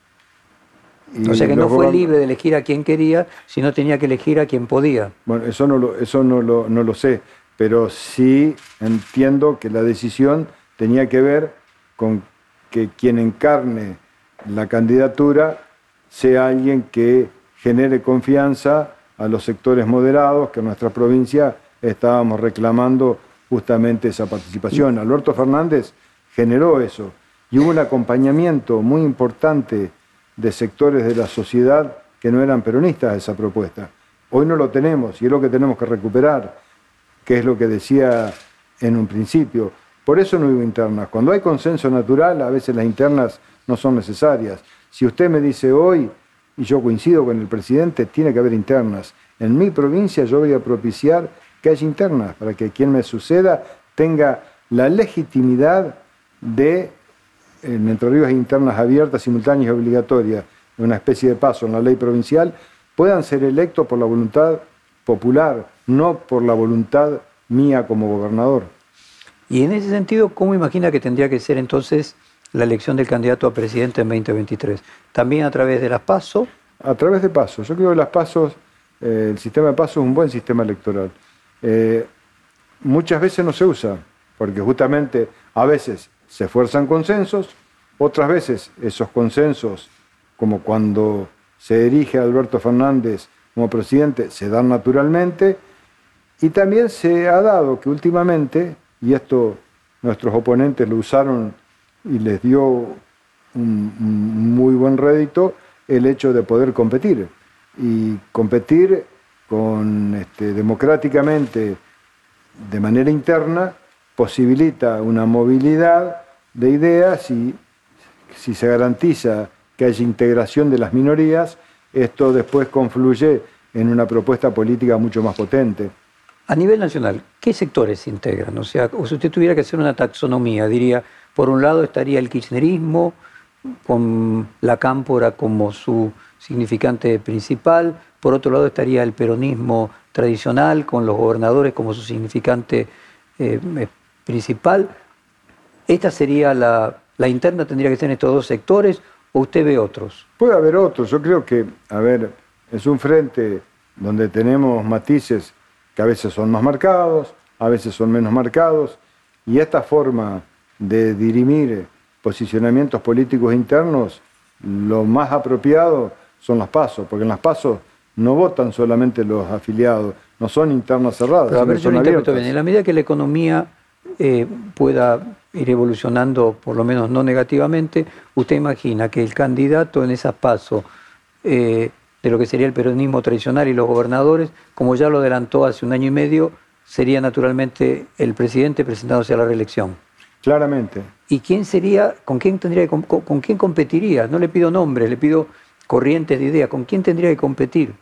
S2: O sea que no fue libre de elegir a quien quería, sino tenía que elegir a quien podía.
S3: Bueno, eso no lo, eso no lo, no lo sé, pero sí entiendo que la decisión tenía que ver con que quien encarne la candidatura sea alguien que genere confianza a los sectores moderados que en nuestra provincia estábamos reclamando justamente esa participación. Alberto Fernández generó eso y hubo un acompañamiento muy importante de sectores de la sociedad que no eran peronistas a esa propuesta. Hoy no lo tenemos y es lo que tenemos que recuperar, que es lo que decía en un principio. Por eso no hubo internas. Cuando hay consenso natural, a veces las internas no son necesarias. Si usted me dice hoy, y yo coincido con el presidente, tiene que haber internas. En mi provincia yo voy a propiciar que haya internas para que quien me suceda tenga la legitimidad de, en Entre Ríos internas abiertas, simultáneas y obligatorias, una especie de paso en la ley provincial, puedan ser electos por la voluntad popular, no por la voluntad mía como gobernador.
S2: Y en ese sentido, ¿cómo imagina que tendría que ser entonces la elección del candidato a presidente en 2023? ¿También a través de las PASO?
S3: A través de PASO. Yo creo que las PASO, eh, el sistema de PASO es un buen sistema electoral. Eh, muchas veces no se usa, porque justamente a veces se fuerzan consensos, otras veces esos consensos, como cuando se erige a Alberto Fernández como presidente, se dan naturalmente, y también se ha dado que últimamente, y esto nuestros oponentes lo usaron y les dio un, muy buen rédito, el hecho de poder competir. Y competir con, este, democráticamente de manera interna posibilita una movilidad de ideas y si se garantiza que haya integración de las minorías, esto después confluye en una propuesta política mucho más potente.
S2: A nivel nacional, ¿qué sectores se integran? O sea, si usted tuviera que hacer una taxonomía, diría, por un lado estaría el kirchnerismo, con la cámpora como su significante principal, por otro lado estaría el peronismo tradicional, con los gobernadores como su significante eh, principal. ¿Esta sería la, la interna, tendría que ser en estos dos sectores, o usted ve otros?
S3: Puede haber otros, yo creo que, a ver, es un frente donde tenemos matices que a veces son más marcados, a veces son menos marcados, y esta forma de dirimir posicionamientos políticos internos, lo más apropiado son las pasos, porque en las pasos no votan solamente los afiliados, no son internas cerradas.
S2: Pero a ver, yo lo interpreto bien. En la medida que la economía eh, pueda ir evolucionando, por lo menos no negativamente, usted imagina que el candidato en esas pasos eh, de lo que sería el peronismo tradicional y los gobernadores, como ya lo adelantó hace un año y medio, sería naturalmente el presidente presentándose a la reelección.
S3: Claramente.
S2: ¿Y quién sería, con quién tendría con, con quién competiría? No le pido nombres, le pido corrientes de idea. ¿Con quién tendría que competir?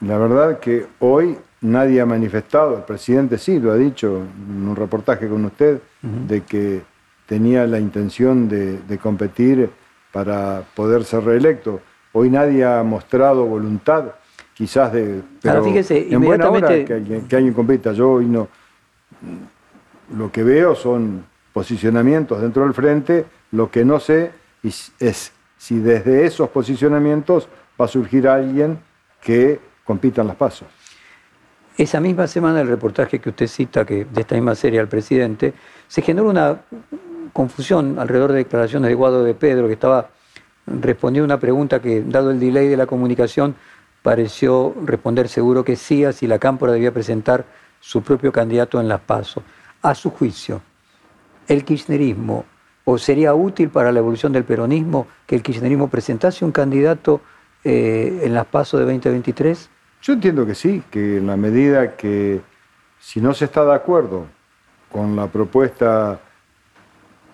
S3: La verdad que hoy nadie ha manifestado, el presidente sí lo ha dicho en un reportaje con usted, de que tenía la intención de, de competir para poder ser reelecto. Hoy nadie ha mostrado voluntad, quizás de.
S2: Pero fíjese, en buena hora
S3: que alguien, que alguien compita. Yo hoy no. Lo que veo son posicionamientos dentro del frente. Lo que no sé es si desde esos posicionamientos va a surgir alguien que compita en las pasos.
S2: Esa misma semana, el reportaje que usted cita, que de esta misma serie al presidente, se generó una confusión alrededor de declaraciones de Guado de Pedro, que estaba respondió una pregunta que, dado el delay de la comunicación, pareció responder seguro que sí, así la Cámpora debía presentar su propio candidato en las PASO. A su juicio, ¿el kirchnerismo o sería útil para la evolución del peronismo que el kirchnerismo presentase un candidato eh, en las PASO de 2023?
S3: Yo entiendo que sí, que en la medida que si no se está de acuerdo con la propuesta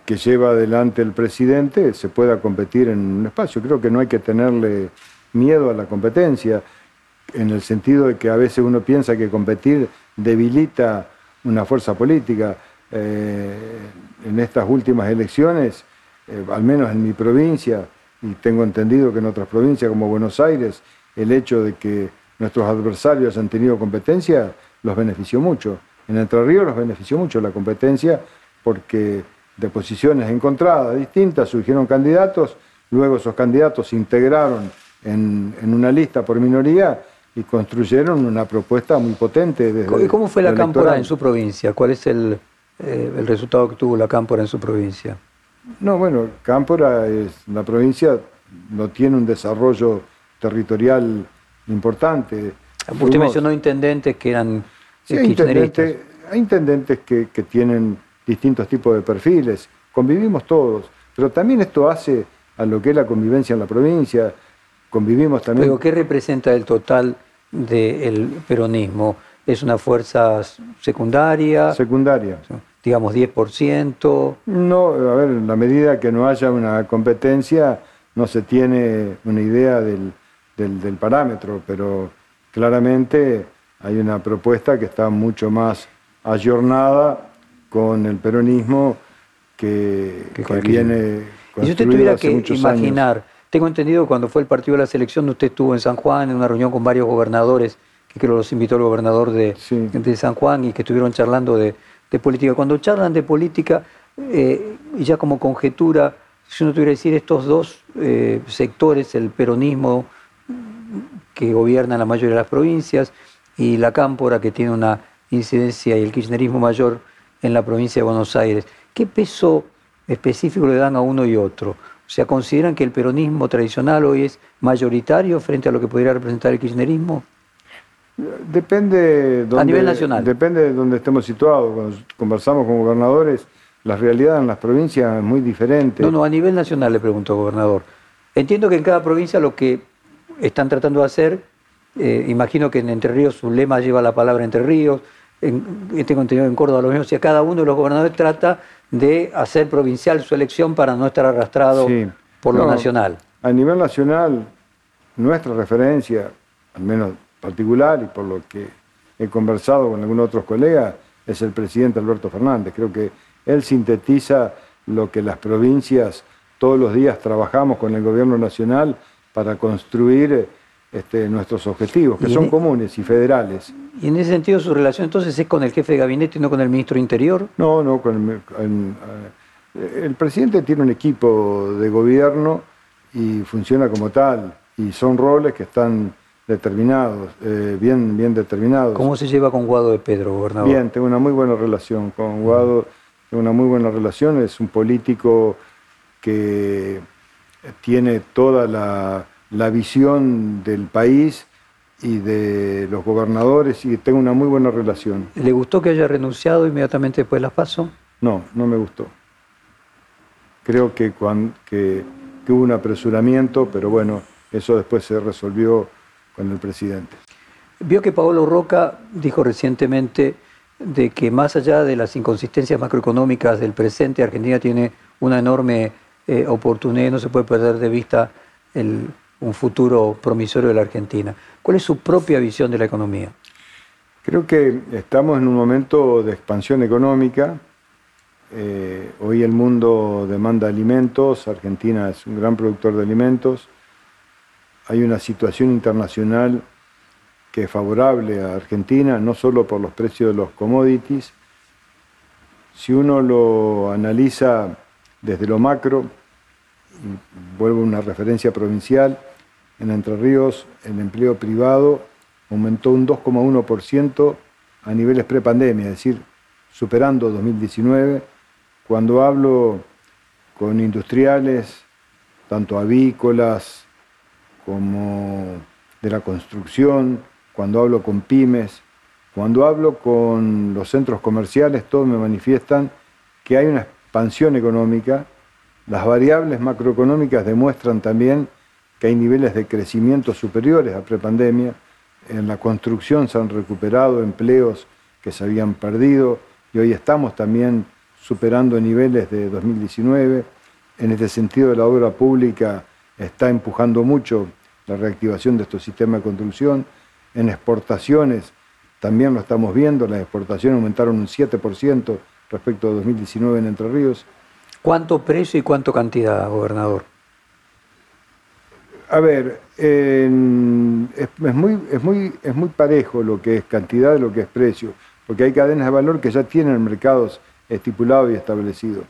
S3: que lleva adelante el presidente, se pueda competir en un espacio. Creo que no hay que tenerle miedo a la competencia, en el sentido de que a veces uno piensa que competir debilita una fuerza política. Eh, en estas últimas elecciones, eh, al menos en mi provincia, y tengo entendido que en otras provincias como Buenos Aires, el hecho de que nuestros adversarios han tenido competencia los benefició mucho. En Entre Ríos los benefició mucho la competencia porque de posiciones encontradas, distintas, surgieron candidatos, luego esos candidatos se integraron en, una lista por minoría y construyeron una propuesta muy potente.
S2: Desde ¿Y cómo fue la cámpora en su provincia? ¿Cuál es el, eh, el resultado que tuvo la cámpora en su provincia?
S3: No, bueno, Cámpora es la provincia no tiene un desarrollo territorial importante.
S2: Usted mencionó intendentes que eran
S3: sí, hay intendentes, hay intendentes que, tienen distintos tipos de perfiles, convivimos todos, pero también esto hace a lo que es la convivencia en la provincia, convivimos también...
S2: Pero ¿qué representa el total del peronismo? ¿Es una fuerza secundaria?
S3: Secundaria
S2: digamos, 10%?
S3: No, a ver, en la medida que no haya una competencia, no se tiene una idea del, parámetro, pero claramente hay una propuesta que está mucho más ayornada con el peronismo que, viene
S2: Y si usted tuviera que imaginar, tengo entendido que cuando fue el partido de la selección, usted estuvo en San Juan en una reunión con varios gobernadores, que creo los invitó el gobernador de, de San Juan y que estuvieron charlando de, de política. Cuando charlan de política, eh, y ya como conjetura, si uno tuviera que decir estos dos eh, sectores, el peronismo que gobierna la mayoría de las provincias y la cámpora que tiene una incidencia y el kirchnerismo mayor en la provincia de Buenos Aires, ¿qué peso específico le dan a uno y otro? O sea, ¿consideran que el peronismo tradicional hoy es mayoritario frente a lo que podría representar el kirchnerismo?
S3: Depende donde,
S2: a nivel nacional.
S3: Depende de donde estemos situados. Cuando conversamos con gobernadores, la realidad en las provincias es muy diferente.
S2: No, no, a nivel nacional le pregunto, gobernador. Entiendo que en cada provincia lo que están tratando de hacer, eh, imagino que en Entre Ríos su lema lleva la palabra Entre Ríos, en, tengo entendido en Córdoba lo mismo, o sea, cada uno de los gobernadores trata de hacer provincial su elección para no estar arrastrado por lo nacional.
S3: A nivel nacional, nuestra referencia, al menos particular y por lo que he conversado con algunos otros colegas, es el presidente Alberto Fernández. Creo que él sintetiza lo que las provincias todos los días trabajamos con el gobierno nacional para construir este, nuestros objetivos, que son e- comunes y federales.
S2: ¿Y en ese sentido su relación entonces es con el jefe de gabinete y no con el ministro Interior?
S3: No, no, con el, eh, el presidente tiene un equipo de gobierno y funciona como tal, y son roles que están determinados, eh, bien, bien determinados.
S2: ¿Cómo se lleva con Guado de Pedro, gobernador?
S3: Bien, tengo una muy buena relación con Guado, tengo una muy buena relación, es un político que tiene toda la, la visión del país y de los gobernadores y tengo una muy buena relación.
S2: ¿Le gustó que haya renunciado inmediatamente después de las PASO?
S3: No, no me gustó. Creo que, cuando, que, que hubo un apresuramiento, pero bueno, eso después se resolvió con el presidente.
S2: Vio que Paolo Roca dijo recientemente de que más allá de las inconsistencias macroeconómicas del presente, Argentina tiene una enorme eh, oportunidad y no se puede perder de vista un futuro promisorio de la Argentina. ¿Cuál es su propia visión de la economía?
S3: Creo que estamos en un momento de expansión económica. Eh, hoy el mundo demanda alimentos, Argentina es un gran productor de alimentos hay una situación internacional que es favorable a Argentina, no solo por los precios de los commodities. Si uno lo analiza desde lo macro, vuelvo a una referencia provincial, en Entre Ríos el empleo privado aumentó un 2,1% a niveles prepandemia, es decir, superando 2019. Cuando hablo con industriales, tanto avícolas, como de la construcción, cuando hablo con pymes, cuando hablo con los centros comerciales, todos me manifiestan que hay una expansión económica. Las variables macroeconómicas demuestran también que hay niveles de crecimiento superiores a prepandemia. En la construcción se han recuperado empleos que se habían perdido y hoy estamos también superando niveles de 2019. En este sentido, la obra pública está empujando mucho la reactivación de estos sistemas de construcción. En exportaciones también lo estamos viendo, las exportaciones aumentaron un 7% respecto a 2019 en Entre Ríos.
S2: ¿Cuánto precio y cuánto cantidad, gobernador?
S3: A ver, es, muy, es, muy, es muy parejo lo que es cantidad de lo que es precio, porque hay cadenas de valor que ya tienen mercados estipulados y establecidos.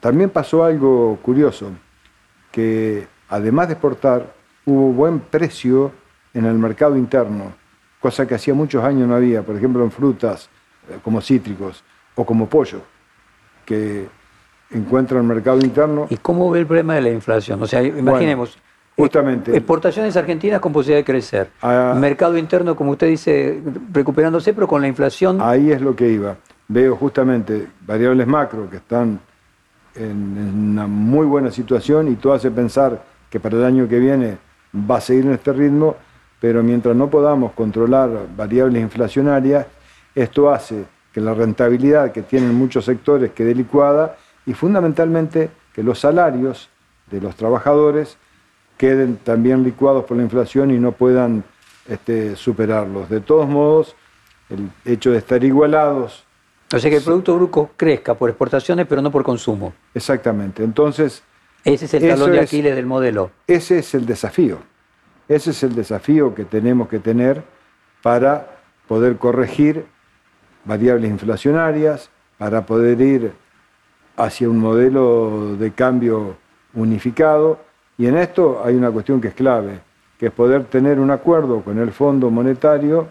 S3: También pasó algo curioso, que además de exportar, hubo buen precio en el mercado interno, cosa que hacía muchos años no había, por ejemplo en frutas eh, como cítricos o como pollo, que encuentran el mercado interno.
S2: ¿Y cómo ve el problema de la inflación? O sea, imaginemos,
S3: justamente,
S2: exportaciones argentinas con posibilidad de crecer, ah, mercado interno, como usted dice, recuperándose, pero con la inflación...
S3: Ahí es lo que iba. Veo justamente variables macro que están en una muy buena situación y todo hace pensar que para el año que viene va a seguir en este ritmo, pero mientras no podamos controlar variables inflacionarias, esto hace que la rentabilidad que tienen muchos sectores quede licuada y fundamentalmente que los salarios de los trabajadores queden también licuados por la inflación y no puedan este, superarlos. De todos modos, el hecho de estar igualados...
S2: O sea que el Producto Bruto crezca por exportaciones, pero no por consumo.
S3: Exactamente. Entonces...
S2: Ese es el talón de Aquiles del modelo.
S3: Ese es el desafío. Ese es el desafío que tenemos que tener para poder corregir variables inflacionarias, para poder ir hacia un modelo de cambio unificado. Y en esto hay una cuestión que es clave, que es poder tener un acuerdo con el Fondo Monetario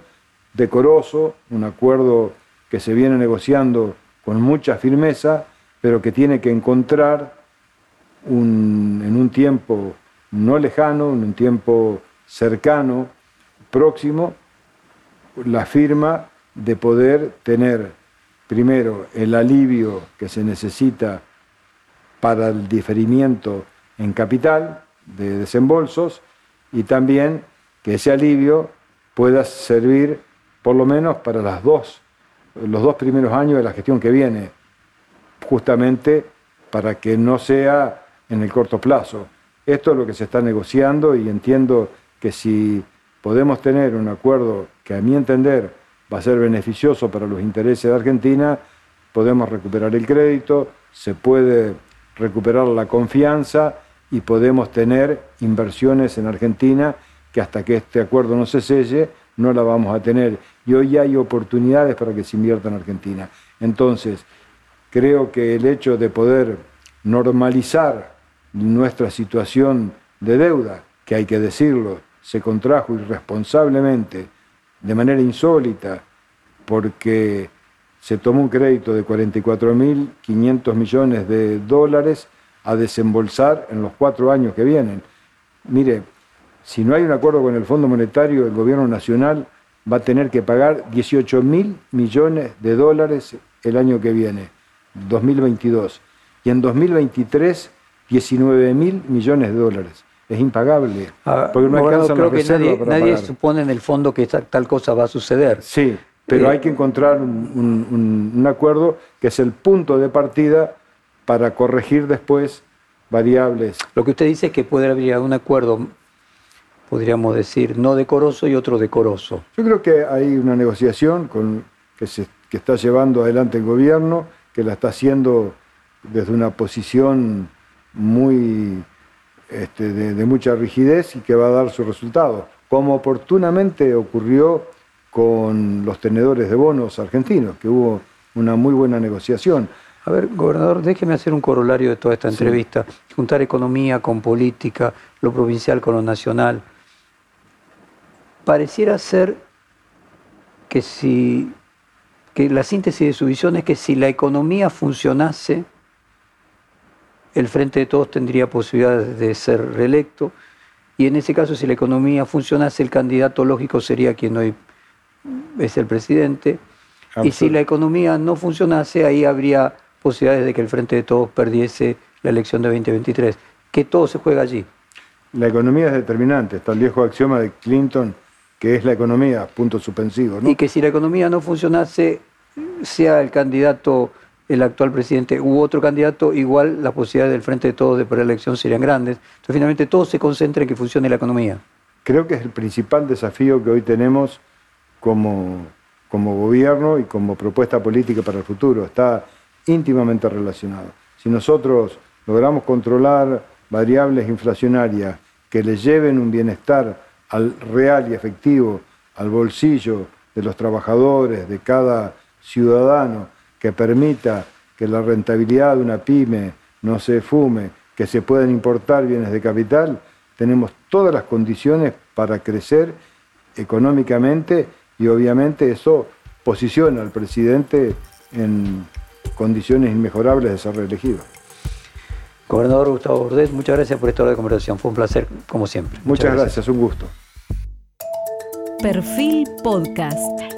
S3: decoroso, un acuerdo que se viene negociando con mucha firmeza, pero que tiene que encontrar en un tiempo no lejano, en un tiempo cercano, próximo, la firma de poder tener primero el alivio que se necesita para el diferimiento en capital de desembolsos y también que ese alivio pueda servir por lo menos para las dos, los dos primeros años de la gestión que viene, justamente para que no sea en el corto plazo. Esto es lo que se está negociando y entiendo que si podemos tener un acuerdo que a mi entender va a ser beneficioso para los intereses de Argentina, podemos recuperar el crédito, se puede recuperar la confianza y podemos tener inversiones en Argentina que hasta que este acuerdo no se selle no la vamos a tener. Y hoy hay oportunidades para que se invierta en Argentina. Entonces, creo que el hecho de poder normalizar nuestra situación de deuda, que hay que decirlo, se contrajo irresponsablemente de manera insólita, porque se tomó un crédito de 44.500 millones de dólares a desembolsar en los cuatro años que vienen. Mire, si no hay un acuerdo con el Fondo Monetario, el gobierno nacional va a tener que pagar 18.000 millones de dólares el año que viene, 2022. Y en 2023, 19.000 millones de dólares es impagable.
S2: Ah, porque no creo que nadie, supone en el fondo que tal cosa va a suceder.
S3: Sí, pero eh, hay que encontrar un, acuerdo que es el punto de partida para corregir después variables.
S2: Lo que usted dice es que puede haber un acuerdo, podríamos decir, no decoroso y otro decoroso.
S3: Yo creo que hay una negociación con, que, se, que está llevando adelante el gobierno, que la está haciendo desde una posición muy este, de, mucha rigidez y que va a dar su resultado, como oportunamente ocurrió con los tenedores de bonos argentinos, que hubo una muy buena negociación.
S2: A ver, gobernador, déjeme hacer un corolario de toda esta entrevista, juntar economía con política, lo provincial con lo nacional. Pareciera ser que si que la síntesis de su visión es que si la economía funcionase, el Frente de Todos tendría posibilidades de ser reelecto y en ese caso si la economía funcionase el candidato lógico sería quien hoy es el presidente y si la economía no funcionase ahí habría posibilidades de que el Frente de Todos perdiese la elección de 2023, que todo se juega allí.
S3: La economía es determinante, está el viejo axioma de Clinton que es la economía, punto suspensivo.
S2: Y que si la economía no funcionase, sea el candidato, el actual presidente u otro candidato, igual las posibilidades del Frente de Todos de preelección serían grandes. Entonces finalmente todo se concentra en que funcione la economía.
S3: Creo que es el principal desafío que hoy tenemos como, como gobierno y como propuesta política para el futuro. Está íntimamente relacionado. Si nosotros logramos controlar variables inflacionarias que le lleven un bienestar al real y efectivo, al bolsillo de los trabajadores, de cada ciudadano, que permita que la rentabilidad de una pyme no se fume, que se puedan importar bienes de capital, tenemos todas las condiciones para crecer económicamente y obviamente eso posiciona al presidente en condiciones inmejorables de ser reelegido.
S2: Gobernador Gustavo Bordet, muchas gracias por esta hora de conversación. Fue un placer, como siempre.
S3: Muchas, gracias, un gusto.
S1: Perfil Podcast.